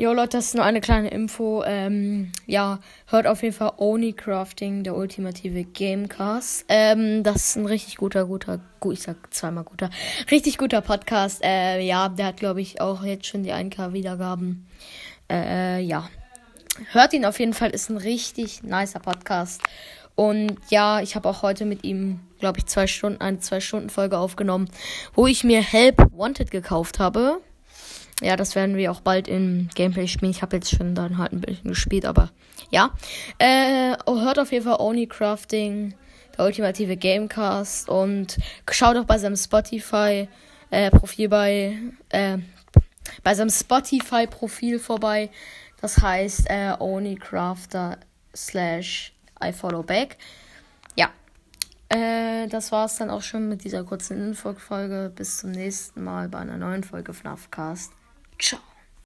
Jo Leute, das ist nur eine kleine Info. Ähm, ja, hört auf jeden Fall Oni Crafting, der ultimative Gamecast. Ähm, das ist ein richtig guter, guter, gut, ich sag zweimal guter, richtig guter Podcast. Äh, ja, der hat glaube ich auch jetzt schon die 1K Wiedergaben. Äh, ja, hört ihn auf jeden Fall, ist ein richtig nicer Podcast. Und ja, ich habe auch heute mit ihm, glaube ich, zwei Stunden, eine zwei Stunden Folge aufgenommen, wo ich mir Help Wanted gekauft habe. Ja, das werden wir auch bald im Gameplay spielen. Ich habe jetzt schon dann halt ein bisschen gespielt, aber ja. Äh, hört auf jeden Fall Only Crafting, der ultimative Gamecast und schaut auch bei seinem Spotify äh, Profil bei äh, bei seinem Spotify Profil vorbei. Das heißt äh, Only Crafter slash I follow back. Ja. Äh, das war's dann auch schon mit dieser kurzen Info-Folge. Bis zum nächsten Mal bei einer neuen Folge FNAF Cast. Ciao.